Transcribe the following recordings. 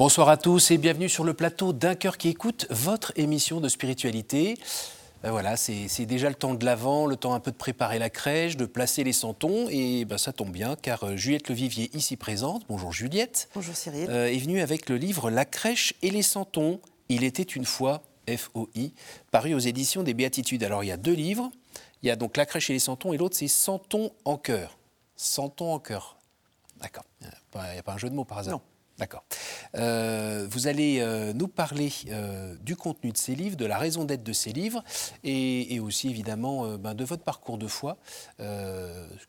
Bonsoir à tous et bienvenue sur le plateau d'un cœur qui écoute votre émission de spiritualité. Ben voilà, c'est déjà le temps de l'avant, le temps un peu de préparer la crèche, de placer les santons. Et ben ça tombe bien, car euh, Juliette Levivier, ici présente, bonjour Juliette. Bonjour Cyril. Euh, est venue avec le livre La crèche et les santons. Il était une fois, F-O-I, paru aux éditions des Béatitudes. Alors il y a deux livres. Il y a donc La crèche et les santons, et l'autre c'est Santons en cœur. Santons en cœur. D'accord. Il n'y a, pas un jeu de mots par hasard? Non. D'accord. Euh, vous allez euh, nous parler euh, du contenu de ces livres, de la raison d'être de ces livres, et, aussi évidemment ben, de votre parcours de foi,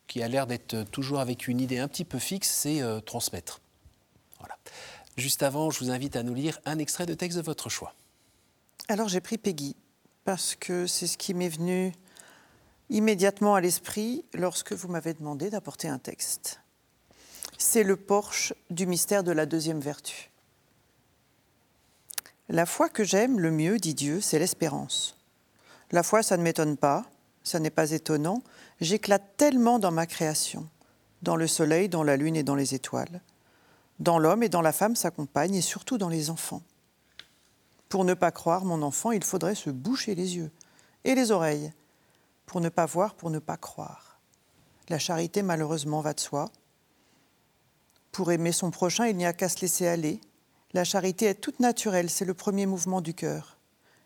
qui a l'air d'être toujours avec une idée un petit peu fixe, c'est transmettre. Voilà. Juste avant, je vous invite à nous lire un extrait de texte de votre choix. Alors j'ai pris Peggy, parce que c'est ce qui m'est venu immédiatement à l'esprit lorsque vous m'avez demandé d'apporter un texte c'est le porche du mystère de la deuxième vertu. La foi que j'aime le mieux, dit Dieu, c'est l'espérance. La foi, ça ne m'étonne pas, ça n'est pas étonnant, j'éclate tellement dans ma création, dans le soleil, dans la lune et dans les étoiles, dans l'homme et dans la femme, sa compagne, et surtout dans les enfants. Pour ne pas croire mon enfant, il faudrait se boucher les yeux et les oreilles, pour ne pas voir, pour ne pas croire. La charité, malheureusement, va de soi, pour aimer son prochain, il n'y a qu'à se laisser aller. La charité est toute naturelle, c'est le premier mouvement du cœur.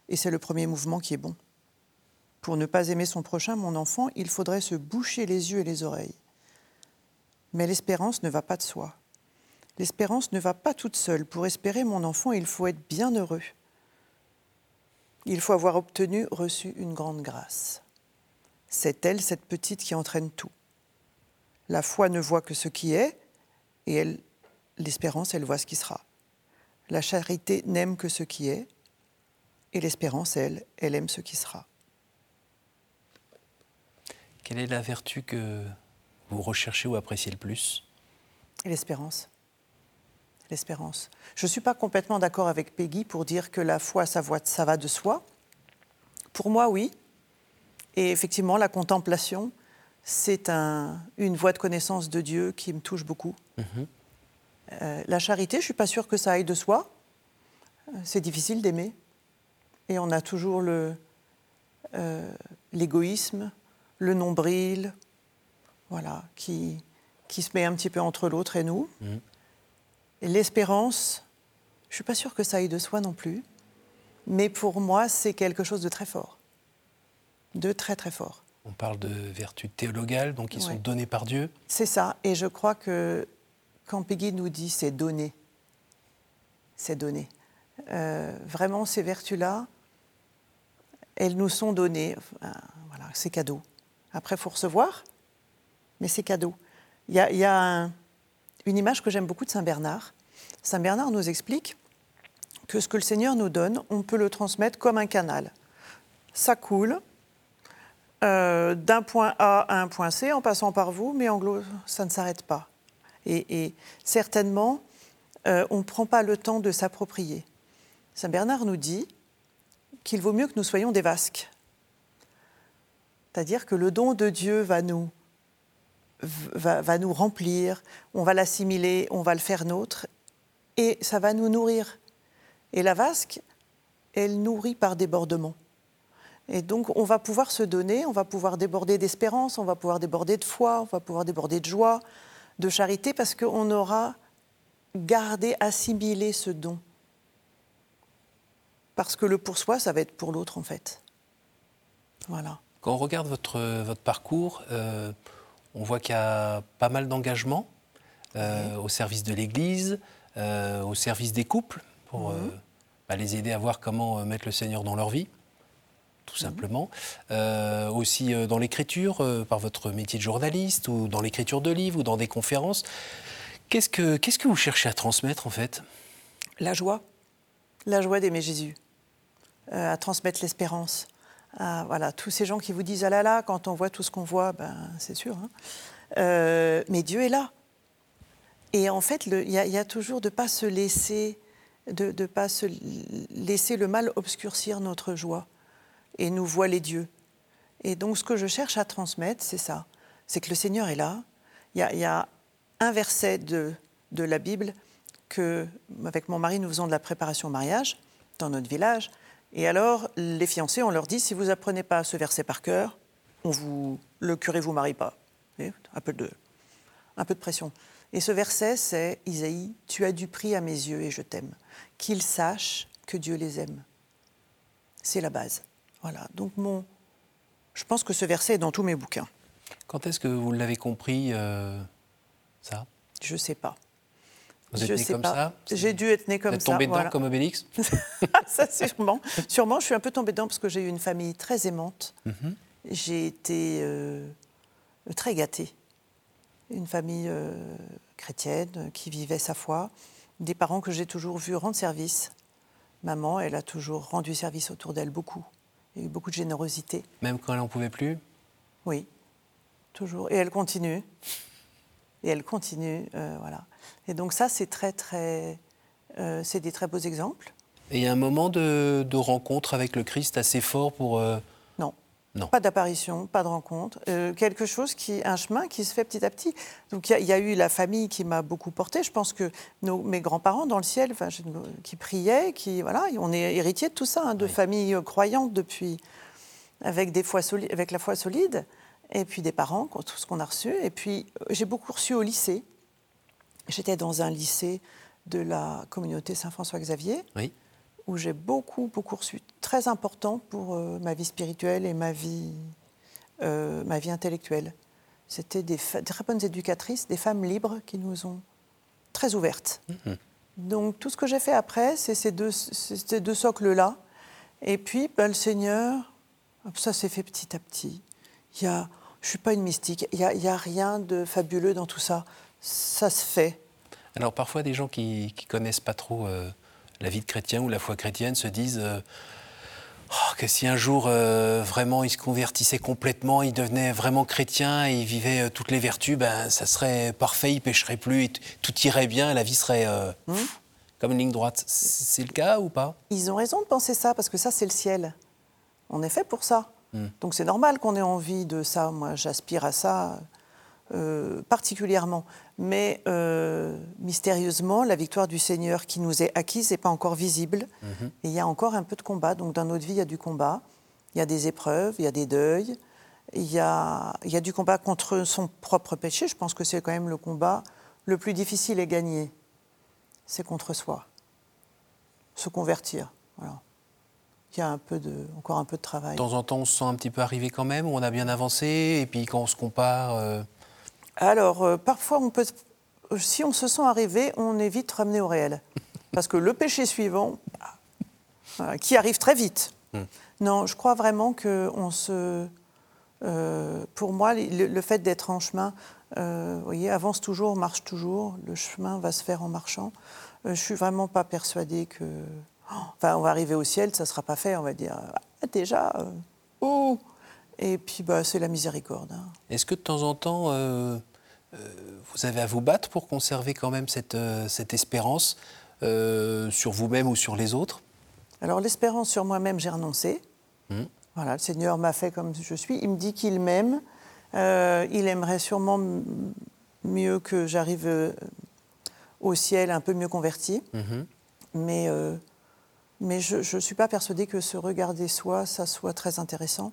Et c'est le premier mouvement qui est bon. Pour ne pas aimer son prochain, mon enfant, il faudrait se boucher les yeux et les oreilles. Mais l'espérance ne va pas de soi. L'espérance ne va pas toute seule. Pour espérer mon enfant, il faut être bien heureux. Il faut avoir obtenu, reçu une grande grâce. C'est elle, cette petite, qui entraîne tout. La foi ne voit que ce qui est, et elle, l'espérance, elle voit ce qui sera. La charité n'aime que ce qui est, et l'espérance, elle, elle aime ce qui sera. Quelle est la vertu que vous recherchez ou appréciez le plus? L'espérance. L'espérance. Je ne suis pas complètement d'accord avec Peggy pour dire que la foi, ça, ça va de soi. Pour moi, oui. Et effectivement, la contemplation, c'est un, une voie de connaissance de Dieu qui me touche beaucoup. Mhm. Euh, la charité, je ne suis pas sûre que ça aille de soi. Euh, c'est difficile d'aimer. Et on a toujours le, euh, l'égoïsme, le nombril, voilà, qui, qui se met un petit peu entre l'autre et nous. Mhm. Et l'espérance, je ne suis pas sûre que ça aille de soi non plus. Mais pour moi, c'est quelque chose de très fort. De très très fort. On parle de vertus théologales, donc qui sont données par Dieu. C'est ça. Et je crois que quand Peggy nous dit c'est donné, c'est donné. Euh, vraiment, ces vertus-là, elles nous sont données. voilà, c'est cadeau. Après, il faut recevoir, mais c'est cadeau. Il y a, une image que j'aime beaucoup de Saint Bernard. Saint Bernard nous explique que ce que le Seigneur nous donne, on peut le transmettre comme un canal. Ça coule, euh, d'un point A à un point C en passant par vous, mais en gros, ça ne s'arrête pas. Et, certainement, euh, on ne prend pas le temps de s'approprier. Saint Bernard nous dit qu'il vaut mieux que nous soyons des vasques. C'est-à-dire que le don de Dieu va nous, va, va nous remplir, on va l'assimiler, on va le faire nôtre, et ça va nous nourrir. Et la vasque, elle nourrit par débordement. Et donc, on va pouvoir se donner, on va pouvoir déborder d'espérance, on va pouvoir déborder de foi, on va pouvoir déborder de joie, de charité, parce qu'on aura gardé, assimilé ce don. Parce que le pour soi, ça va être pour l'autre, en fait. Voilà. Quand on regarde votre, votre parcours, euh, on voit qu'il y a pas mal d'engagement euh, au service de l'Église, euh, au service des couples, pour mhm. bah, les aider à voir comment mettre le Seigneur dans leur vie tout mhm. simplement. Euh, aussi euh, dans l'écriture, euh, par votre métier de journaliste, ou dans l'écriture de livres, ou dans des conférences. Qu'est-ce que, qu'est-ce que vous cherchez à transmettre en fait? La joie. La joie d'aimer Jésus. à transmettre l'espérance. voilà, tous ces gens qui vous disent Ah là là, quand on voit tout ce qu'on voit, ben, c'est sûr. Hein. mais Dieu est là. Et en fait, il y, a toujours de ne pas se laisser de ne pas se laisser le mal obscurcir notre joie et nous voit les dieux. Et donc ce que je cherche à transmettre, c'est ça. C'est que le Seigneur est là. Il y a, un verset de, de la Bible que, avec mon mari, nous faisons de la préparation au mariage dans notre village. Et alors, les fiancés, on leur dit si vous apprenez pas ce verset par cœur, on vous, le curé vous marie pas. Un peu de, un peu de pression. Et ce verset, c'est Isaïe, tu as du prix à mes yeux et je t'aime. Qu'ils sachent que Dieu les aime. C'est la base. Voilà. Donc mon, je pense que ce verset est dans tous mes bouquins. Quand est-ce que vous l'avez compris, euh, ça? Je ne sais pas. Vous êtes né comme ça? J'ai dû être né comme vous êtes ça. tombé dedans comme Obélix? Ça, sûrement. Sûrement, je suis un peu tombée dedans parce que j'ai eu une famille très aimante. Mhm. J'ai été euh, très gâtée. Une famille euh, chrétienne qui vivait sa foi. Des parents que j'ai toujours vus rendre service. Maman, elle a toujours rendu service autour d'elle beaucoup. Il y a eu beaucoup de générosité. Même quand elle n'en pouvait plus? Oui, toujours. Et elle continue. Et elle continue, euh, voilà. Et donc ça, c'est très, très... Euh, c'est des très beaux exemples. Et il y a un moment de, de rencontre avec le Christ assez fort pour... euh, Non. Pas d'apparition, pas de rencontre. Euh, quelque chose qui, un chemin qui se fait petit à petit. Donc il y a- il y, a eu la famille qui m'a beaucoup portée. Je pense que nos, mes grands-parents dans le ciel, enfin, je- qui priaient, qui voilà, on est héritiers de tout ça, hein, de familles euh, croyantes depuis, avec des foi soli- avec la foi solide, et puis des parents, tout ce qu'on a reçu. Et puis euh, j'ai beaucoup reçu au lycée. J'étais dans un lycée de la communauté Saint-François-Xavier Oui. Où j'ai beaucoup, beaucoup reçu, très important pour euh, ma vie spirituelle et ma vie, euh, ma vie intellectuelle. C'était des, très bonnes éducatrices, des femmes libres qui nous ont très ouvertes. Donc tout ce que j'ai fait après, c'est ces deux, c'est ces deux socles-là. Et puis ben, le Seigneur, ça s'est fait petit à petit. Il y a, je ne suis pas une mystique, il n'y a rien de fabuleux dans tout ça. Ça se fait. Alors parfois, des gens qui ne connaissent pas trop euh, la vie de chrétien ou la foi chrétienne se disent euh, Oh, que si un jour euh, vraiment ils se convertissaient complètement, ils devenaient vraiment chrétiens et ils vivaient euh, toutes les vertus, ben, ça serait parfait, ils pécheraient plus, et tout irait bien, la vie serait pff, comme une ligne droite. C'est c'est le cas ou pas? Ils ont raison de penser ça, parce que ça, c'est le ciel. On est fait pour ça. Donc c'est normal qu'on ait envie de ça. Moi, j'aspire à ça euh, particulièrement. Mais euh, mystérieusement, la victoire du Seigneur qui nous est acquise n'est pas encore visible. Et il y a encore un peu de combat. Donc dans notre vie, il y a du combat. Il y a des épreuves, il y a des deuils. Il y a, il y a du combat contre son propre péché. Je pense que c'est quand même le combat le plus difficile à gagner. C'est contre soi se convertir. Voilà. Il y a un peu de, encore un peu de travail. De temps en temps, on se sent un petit peu arrivé quand même, on a bien avancé, et puis quand on se compare, euh, Alors, euh, parfois, on peut, si on se sent arrivé, on est vite ramené au réel. Parce que le péché suivant, voilà, qui arrive très vite. Non, je crois vraiment que on se. euh, pour moi, le, le fait d'être en chemin, euh, vous voyez, avance toujours, marche toujours. Le chemin va se faire en marchant. Euh, je suis vraiment pas persuadée que. oh, Enfin, on va arriver au ciel, ça sera pas fait. On va dire ah, déjà. euh, oh. Et puis, bah, c'est la miséricorde. hein. est-ce que de temps en temps, euh, euh, vous avez à vous battre pour conserver quand même cette, euh, cette espérance euh, sur vous-même ou sur les autres? Alors l'espérance sur moi-même, j'ai renoncé. Mhm. Voilà, le Seigneur m'a fait comme je suis. Il me dit qu'il m'aime. Euh, il aimerait sûrement mieux que j'arrive euh, au ciel un peu mieux converti. Mhm. Mais, euh, mais je ne suis pas persuadée que se regarder soi, ça soit très intéressant.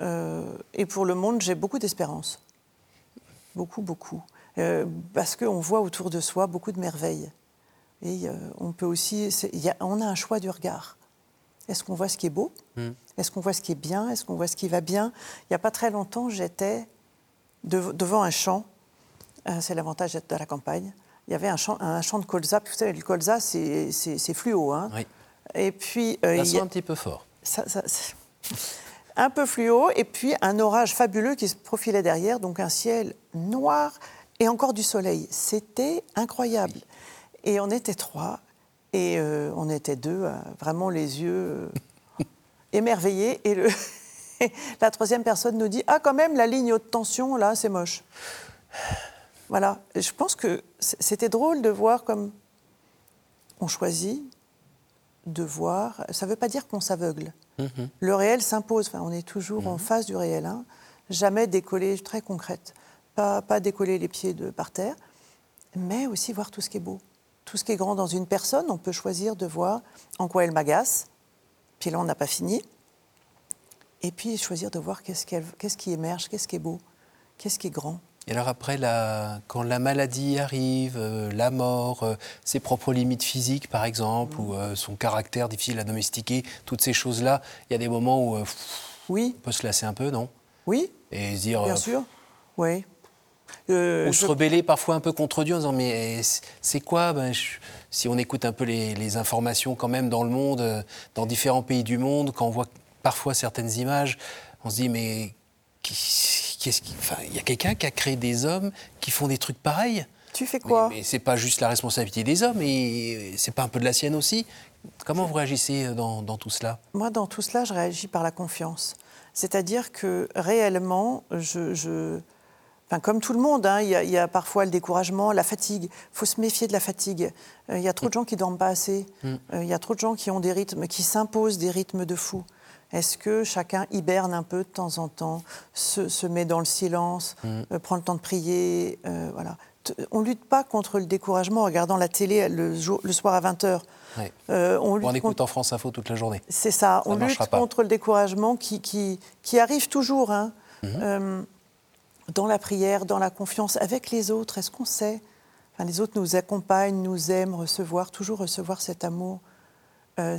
Euh, et pour le monde, j'ai beaucoup d'espérance. Beaucoup, beaucoup. Euh, parce qu'on voit autour de soi beaucoup de merveilles. Et euh, on peut aussi. y a- on a un choix du regard. Est-ce qu'on voit ce qui est beau? Mm. Est-ce qu'on voit ce qui est bien? Est-ce qu'on voit ce qui va bien? Il n'y a pas très longtemps, j'étais dev- devant un champ. Euh, c'est l'avantage d'être à la campagne. Il y avait un champ, un champ de colza. Puis vous savez, le colza, c'est fluo. Hein Oui. Et puis, euh, Ça sent a- un petit peu fort. ça- un peu fluo, et puis un orage fabuleux qui se profilait derrière, donc un ciel noir et encore du soleil. C'était incroyable. Et on était trois, et euh, on était deux, euh, vraiment les yeux euh, émerveillés. Et le- la troisième personne nous dit Ah, quand même, la ligne haute tension, là, c'est moche. Voilà. Je pense que c'était drôle de voir comme on choisit de voir. Ça ne veut pas dire qu'on s'aveugle. Mhm. Le réel s'impose. Enfin, on est toujours en face du réel. hein. Jamais décoller, très concrète. Pas, pas décoller les pieds de, par terre, mais aussi voir tout ce qui est beau. tout ce qui est grand dans une personne, on peut choisir de voir en quoi elle m'agace. Puis là, on n'a pas fini. Et puis choisir de voir qu'est-ce, qu'est-ce qui émerge, qu'est-ce qui est beau, qu'est-ce qui est grand. Et alors après, la, quand la maladie arrive, euh, la mort, euh, ses propres limites physiques par exemple, ou euh, son caractère difficile à domestiquer, toutes ces choses-là, il y a des moments où oui. on peut se lasser un peu, non? Oui. Et se dire... Bien sûr, oui. ou se rebeller parfois un peu contre Dieu en disant mais c'est quoi? Ben, Si on écoute un peu les, les, informations quand même dans le monde, dans différents pays du monde, quand on voit parfois certaines images, on se dit mais qu'est-ce qui, enfin, il y a quelqu'un qui a créé des hommes qui font des trucs pareils. Tu fais quoi Mais, mais c'est pas juste la responsabilité des hommes, et c'est pas un peu de la sienne aussi. Comment vous réagissez dans, dans, tout cela? Moi, dans tout cela, je réagis par la confiance. C'est-à-dire que réellement, je, je... Enfin, comme tout le monde, hein, il, y a, il, y a, parfois le découragement, la fatigue. Il faut se méfier de la fatigue. Euh, il y a trop de gens qui dorment pas assez. Mm. Euh, il y a trop de gens qui ont des rythmes, qui s'imposent des rythmes de fou. Est-ce que chacun hiberne un peu de temps en temps, se, se met dans le silence, mm. euh, prend le temps de prier euh, voilà. On ne lutte pas contre le découragement en regardant la télé le, jour, le soir à 20h. Ouais. Euh, on, on écoute contre... en France Info toute la journée. C'est ça. ça. on lutte pas. contre le découragement qui, qui, qui arrive toujours. Hein. Mm -hmm. euh, dans la prière, dans la confiance avec les autres. Est-ce qu'on sait? Enfin, Les autres nous accompagnent, nous aiment, recevoir, toujours recevoir cet amour.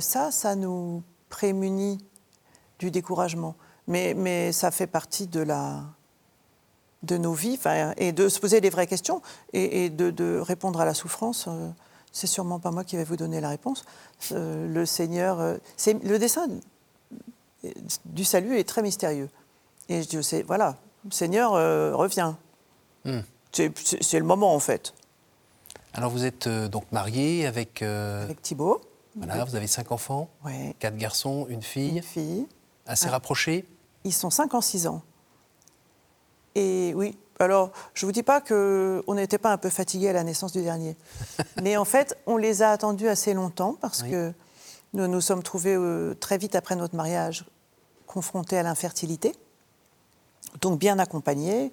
Ça, ça nous prémunit du découragement. Mais, mais ça fait partie de, la, de nos vies, et de se poser des vraies questions et, et de, de, répondre à la souffrance. Euh, c'est sûrement pas moi qui vais vous donner la réponse. Euh, le Seigneur, euh, le dessin du salut est très mystérieux. Et je dis, c'est voilà, Seigneur euh, revient. Mm. C'est le moment en fait. Alors vous êtes donc mariée avec avec Thibault. Voilà, vous avez cinq enfants, ouais. quatre garçons, une fille. Une fille. Assez ah. rapprochés Ils sont 5 ans, 6 ans. Et oui, alors je ne vous dis pas qu'on n'était pas un peu fatigués à la naissance du dernier. Mais en fait, on les a attendus assez longtemps parce oui. que nous nous sommes trouvés euh, très vite après notre mariage confrontés à l'infertilité. Donc bien accompagnés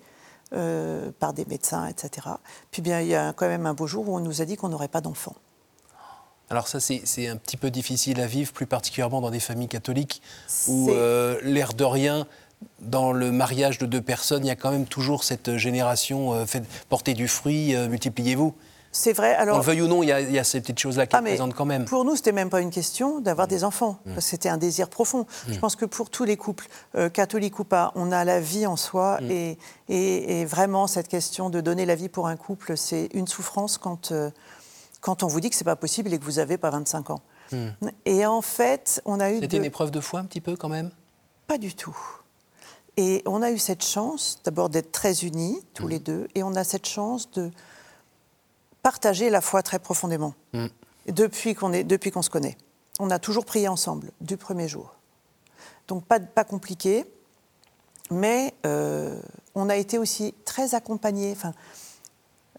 euh, par des médecins, etc. Puis bien, il y a quand même un beau jour où on nous a dit qu'on n'aurait pas d'enfants. Alors ça, c'est un petit peu difficile à vivre, plus particulièrement dans des familles catholiques, où euh, l'air de rien, dans le mariage de deux personnes, il y a quand même toujours cette génération euh, fait, portez du fruit, euh, multipliez-vous. C'est vrai. Alors, On le veuille ou non, il y a, il y a ces petites choses-là qui ah, présentent quand même. Pour nous, c'était même pas une question d'avoir mmh. des enfants. Mmh. C'était un désir profond. Mmh. Je pense que pour tous les couples, euh, catholiques ou pas, on a la vie en soi. Et, et, et, vraiment, cette question de donner la vie pour un couple, c'est une souffrance quand euh, quand on vous dit que c'est pas possible et que vous n'avez pas 25 ans. Hmm. Et en fait, on a eu. C'était de... une épreuve de foi un petit peu quand même? Pas du tout. Et on a eu cette chance d'abord d'être très unis, tous hmm. les deux, et on a cette chance de partager la foi très profondément. Hmm. Depuis qu'on qu se connaît. On a toujours prié ensemble, du premier jour. Donc pas, pas compliqué, mais euh, on a été aussi très accompagnés. Enfin,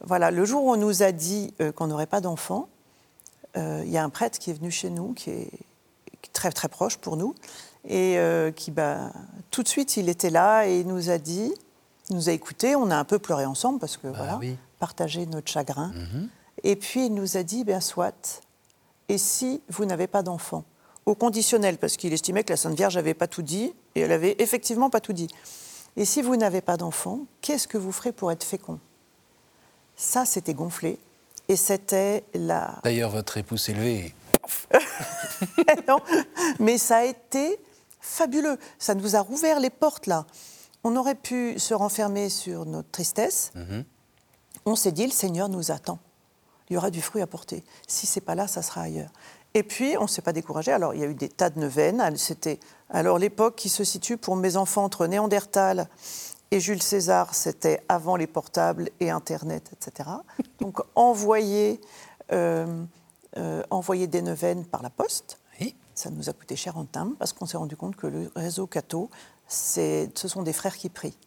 voilà, le jour où on nous a dit euh, qu'on n'aurait pas d'enfants, euh, il y a un prêtre qui est venu chez nous, qui est très très proche pour nous, et euh, qui, bah, tout de suite, il était là et il nous a dit, il nous a écoutés, on a un peu pleuré ensemble parce que bah, voilà, oui. partager notre chagrin. -hmm. Et puis il nous a dit, bien soit, et si vous n'avez pas d'enfants? Au conditionnel, parce qu'il estimait que la Sainte Vierge n'avait pas tout dit, et elle avait effectivement pas tout dit. Et si vous n'avez pas d'enfants, qu'est-ce que vous ferez pour être fécond? Ça, c'était gonflé. Et c'était la. D'ailleurs, votre époux s'est levé. non, mais ça a été fabuleux. Ça nous a rouvert les portes, là. On aurait pu se renfermer sur notre tristesse. Mm -hmm. On s'est dit, le Seigneur nous attend. Il y aura du fruit à porter. Si c'est pas là, ça sera ailleurs. Et puis, on ne s'est pas découragé. Alors, il y a eu des tas de neuvaines. C'était alors l'époque qui se situe pour mes enfants entre Néandertal et Jules César, c'était avant les portables et Internet, etc. Donc envoyer, euh, euh, envoyer des neuvaines par la poste, oui. ça nous a coûté cher en timbre parce qu'on s'est rendu compte que le réseau Cato, ce sont des frères qui prient.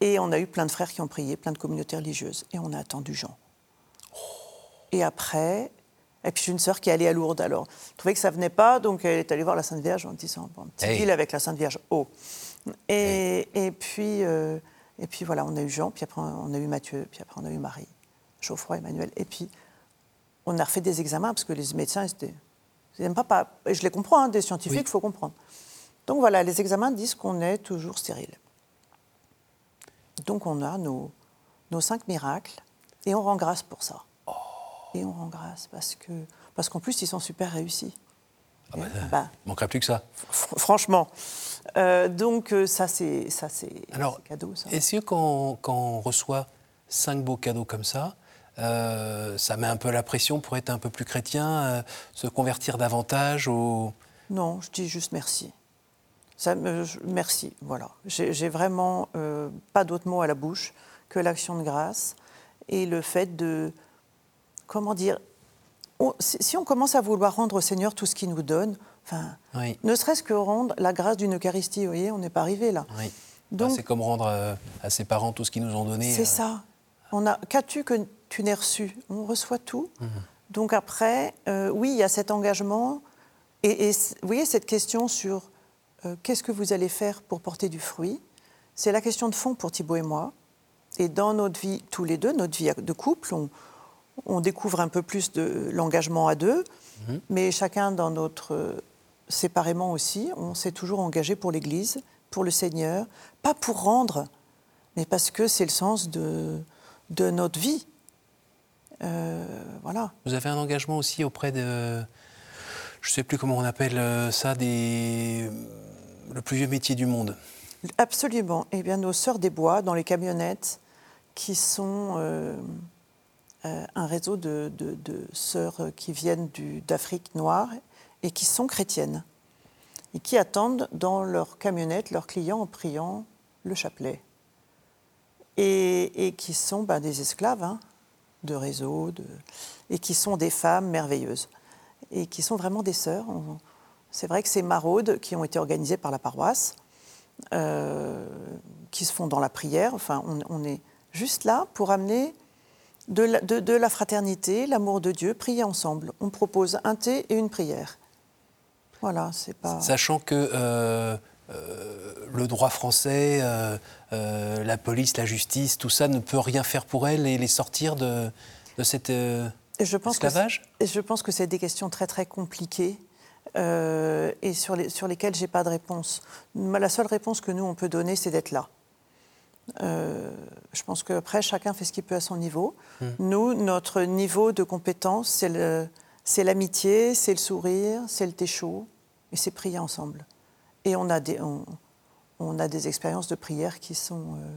Et on a eu plein de frères qui ont prié, plein de communautés religieuses. Et on a attendu Jean. Oh. Et après, et puis j'ai une sœur qui est allée à Lourdes. Alors, je trouvais que ça venait pas, donc elle est allée voir la Sainte Vierge en disant bon, un petit hey. deal avec la Sainte Vierge. Oh. Et, et, puis, euh, et puis voilà, on a eu Jean, puis après on a eu Mathieu, puis après on a eu Marie, Geoffroy, Emmanuel. Et puis on a refait des examens parce que les médecins, c'était, ils n'aiment pas, pas. Je les comprends, hein, des scientifiques, il faut comprendre. Donc voilà, les examens disent qu'on est toujours stérile. Donc on a nos, nos cinq miracles et on rend grâce pour ça. Et on rend grâce parce que parce qu'en plus ils sont super réussis. Ah bah, bah, manquerait plus que ça. Franchement. Euh, donc euh, ça c'est ça c'est cadeau. Est-ce que quand, quand, on reçoit cinq beaux cadeaux comme ça, euh, ça met un peu la pression pour être un peu plus chrétien, se convertir davantage au... Non, je dis juste merci. Ça, merci, voilà. J'ai vraiment pas d'autre mot à la bouche que l'action de grâce et le fait de, comment dire, si on commence à vouloir rendre au Seigneur tout ce qu'il nous donne, enfin, ne serait-ce que rendre la grâce d'une Eucharistie, vous voyez, on n'est pas arrivé là. Donc, c'est comme rendre euh, à ses parents tout ce qu'ils nous ont donné. C'est euh. ça. On a, qu'as-tu que tu n'aies reçu? On reçoit tout. Mhm. Donc après, euh, oui, il y a cet engagement et, vous voyez cette question sur qu'est-ce que vous allez faire pour porter du fruit? C'est la question de fond pour Thibault et moi. Et dans notre vie, tous les deux, notre vie de couple, on, découvre un peu plus de l'engagement à deux, mhm. mais chacun dans notre. séparément aussi, on s'est toujours engagé pour l'Église, pour le Seigneur, pas pour rendre, mais parce que c'est le sens de, de notre vie. Euh, voilà. Vous avez un engagement aussi auprès de. Je ne sais plus comment on appelle euh, ça, des, le plus vieux métier du monde. Absolument. Eh bien, nos sœurs des bois, dans les camionnettes, qui sont euh, un réseau de, sœurs qui viennent d'Afrique noire et qui sont chrétiennes et qui attendent dans leur camionnette leurs clients en priant le chapelet. Et, qui sont ben, des esclaves hein, de réseau, et qui sont des femmes merveilleuses, et qui sont vraiment des sœurs. C'est vrai que ces maraudes qui ont été organisées par la paroisse, euh, qui se font dans la prière, enfin, on est juste là pour amener de la, fraternité, l'amour de Dieu, prier ensemble. On propose un thé et une prière. Voilà, c'est pas. Sachant que euh, euh, le droit français, euh, la police, la justice, tout ça ne peut rien faire pour elles et les sortir de, de cet je pense esclavage? que Je pense que c'est des questions très très compliquées. et sur, les, sur lesquelles j'ai pas de réponse. La seule réponse que nous on peut donner, c'est d'être là. Euh, je pense qu'après, chacun fait ce qu'il peut à son niveau. Hmm. Nous, notre niveau de compétence, c'est l'amitié, c'est le sourire, c'est le thé chaud, et c'est prier ensemble. Et on a des, on, a des expériences de prière qui sont, euh,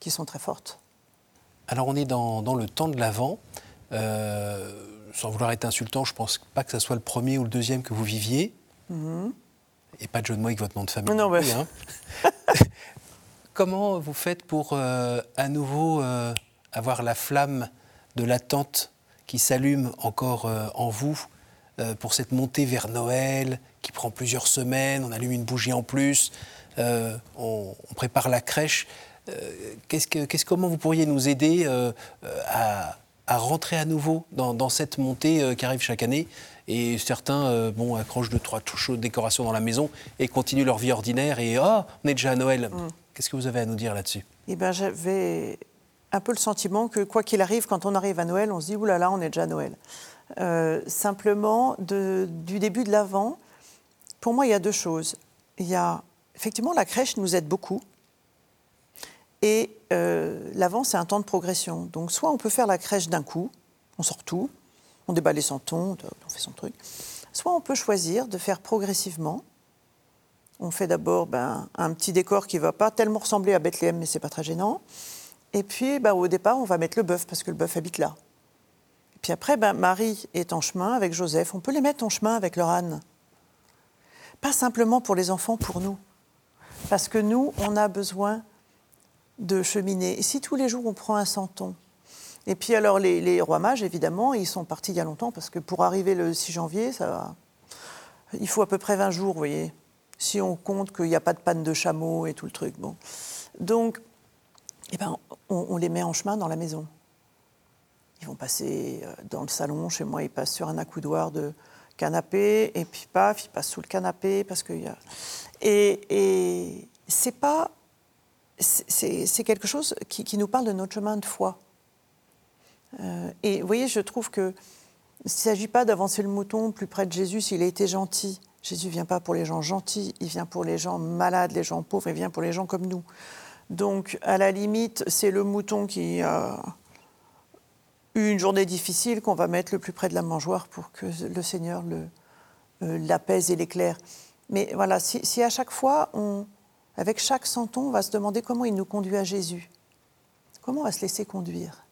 qui sont très fortes. Alors on est dans, dans le temps de l'Avent. Euh, sans vouloir être insultant, je ne pense pas que ce soit le premier ou le deuxième que vous viviez. Mm-hmm. Et pas de jeu de mots avec votre nom de famille. Non, mais... hein. Comment vous faites pour euh, à nouveau euh, avoir la flamme de l'attente qui s'allume encore euh, en vous pour cette montée vers Noël qui prend plusieurs semaines, on allume une bougie en plus, on, prépare la crèche. qu'est-ce que, comment vous pourriez nous aider à, rentrer à nouveau dans, cette montée qui arrive chaque année? Et certains bon, accrochent deux, trois touches de décoration dans la maison et continuent leur vie ordinaire et oh, on est déjà à Noël. Mm. Qu'est-ce que vous avez à nous dire là-dessus? Eh bien, j'avais un peu le sentiment que quoi qu'il arrive, quand on arrive à Noël, on se dit, oulala, là là, on est déjà à Noël. Euh, simplement, du début de l'Avent, pour moi, il y a deux choses. Il y a, effectivement, la crèche nous aide beaucoup. Et euh, l'Avent, c'est un temps de progression. Donc, soit on peut faire la crèche d'un coup, on sort tout, on déballe les santons, on fait son truc. Soit on peut choisir de faire progressivement on fait d'abord ben, un petit décor qui ne va pas tellement ressembler à Bethléem, mais c'est pas très gênant. Et puis, ben, au départ, on va mettre le bœuf, parce que le bœuf habite là. Et puis après, ben, Marie est en chemin avec Joseph. On peut les mettre en chemin avec leur âne. Pas simplement pour les enfants, pour nous. Parce que nous, on a besoin de cheminer. Et si tous les jours, on prend un centon, et puis alors, les, rois mages, évidemment, ils sont partis il y a longtemps, parce que pour arriver le 6 janvier, ça il faut à peu près 20 jours, vous voyez si on compte qu'il n'y a pas de panne de chameau et tout le truc. Bon. Donc, eh ben, on, les met en chemin dans la maison. Ils vont passer euh, dans le salon, chez moi, ils passent sur un accoudoir de canapé, et puis paf, ils passent sous le canapé, parce qu'il y a... Et, et c'est pas... C'est quelque chose qui, nous parle de notre chemin de foi. Euh, et vous voyez, je trouve que ne s'agit pas d'avancer le mouton plus près de Jésus s'il a été gentil. Jésus vient pas pour les gens gentils, il vient pour les gens malades, les gens pauvres, il vient pour les gens comme nous. Donc, à la limite, c'est le mouton qui a eu une journée difficile qu'on va mettre le plus près de la mangeoire pour que le Seigneur euh, l'apaise et l'éclaire. Mais voilà, si, à chaque fois, avec chaque santon, on va se demander comment il nous conduit à Jésus, comment on va se laisser conduire?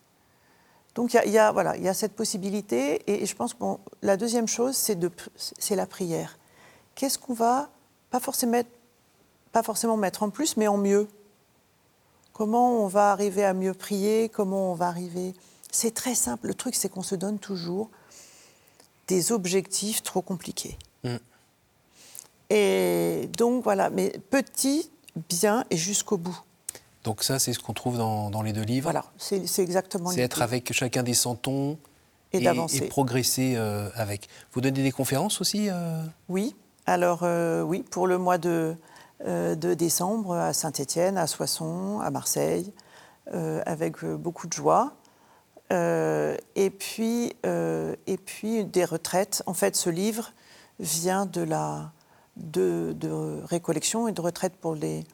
Donc il y, a, voilà, il y a cette possibilité, et, je pense que la deuxième chose, c'est la prière. Qu'est-ce qu'on va pas forcément, pas forcément mettre en plus, mais en mieux? Comment on va arriver à mieux prier? Comment on va arriver? C'est très simple. Le truc, c'est qu'on se donne toujours des objectifs trop compliqués. Mm. Et donc voilà, mais petit, bien et jusqu'au bout. Donc ça, c'est ce qu'on trouve dans, les deux livres. Voilà, c'est exactement. C'est être avec chacun des santons et, et, et progresser euh, avec. Vous donnez des conférences aussi euh? Oui. Alors euh, oui, pour le mois de euh, de décembre à Saint-Étienne, à Soissons, à Marseille, euh, avec beaucoup de joie. et, puis, des retraites. En fait, ce livre vient de la de, récollection et de retraite pour les,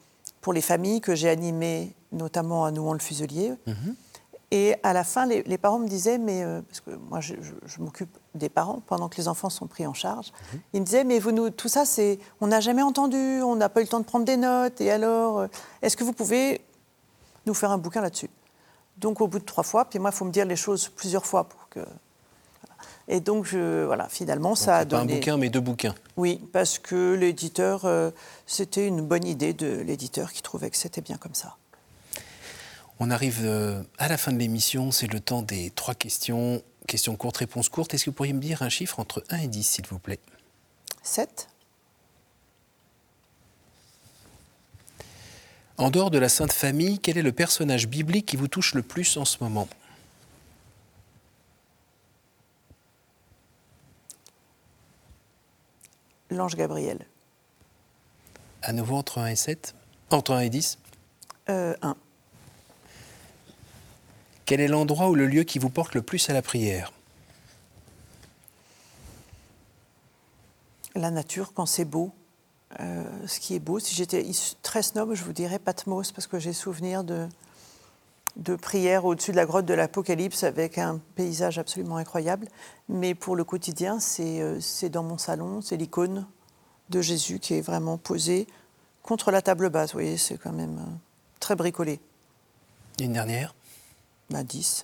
pour les familles que j'ai animées, notamment à Nouan-le-Fuselier. Mhm. Et à la fin, les, parents me disaient, mais euh, parce que moi je, m'occupe des parents pendant que les enfants sont pris en charge, mhm. ils me disaient, mais vous nous, tout ça, c'est, on n'a jamais entendu, on n'a pas eu le temps de prendre des notes, et alors, euh, est-ce que vous pouvez nous faire un bouquin là-dessus? Donc au bout de trois fois, puis moi, il faut me dire les choses plusieurs fois pour que. Et donc, je, voilà, finalement, ça a donné. Pas un bouquin, mais deux bouquins. Oui, parce que l'éditeur, euh, c'était une bonne idée de l'éditeur qui trouvait que c'était bien comme ça. On arrive euh, à la fin de l'émission, c'est le temps des trois questions. Questions courtes, réponses courtes. Est-ce que vous pourriez me dire un chiffre entre 1 et 10, s'il vous plaît? 7. En dehors de la Sainte Famille, quel est le personnage biblique qui vous touche le plus en ce moment? L'ange Gabriel. À nouveau entre 1 et 7 Entre 1 et 10 euh, 1. Quel est l'endroit ou le lieu qui vous porte le plus à la prière? La nature, quand c'est beau. Euh, ce qui est beau. Si j'étais très snob, je vous dirais Patmos, parce que j'ai souvenir de, de prières au-dessus de la grotte de l'Apocalypse avec un paysage absolument incroyable. Mais pour le quotidien, c'est euh, dans mon salon, c'est l'icône de Jésus qui est vraiment posée contre la table basse. Vous voyez, c'est quand même euh, très bricolé. Une dernière? 10.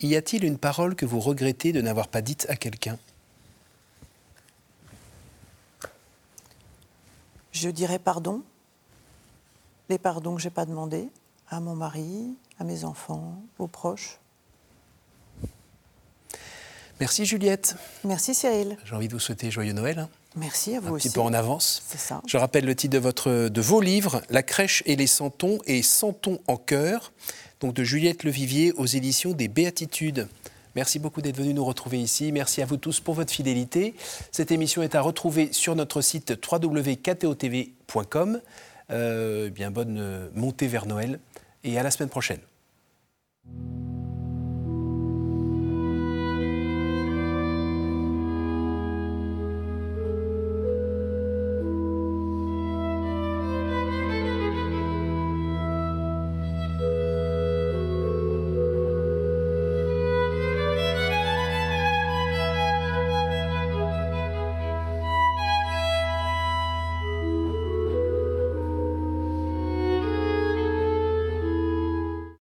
Y a-t-il une parole que vous regrettez de n'avoir pas dite à quelqu'un? Je dirais pardon. Les pardons que je n'ai pas demandés à mon mari, à mes enfants, aux proches. Merci Juliette. Merci Cyril. J'ai envie de vous souhaiter joyeux Noël. Merci à vous un aussi. Un petit peu en avance. C'est ça. Je rappelle le titre de, votre, de vos livres, La crèche et les santons et Santons en cœur, donc de Juliette Levivier aux éditions des Béatitudes. Merci beaucoup d'être venu nous retrouver ici. Merci à vous tous pour votre fidélité. Cette émission est à retrouver sur notre site www.ktotv.com. Euh, bien bonne montée vers Noël et à la semaine prochaine.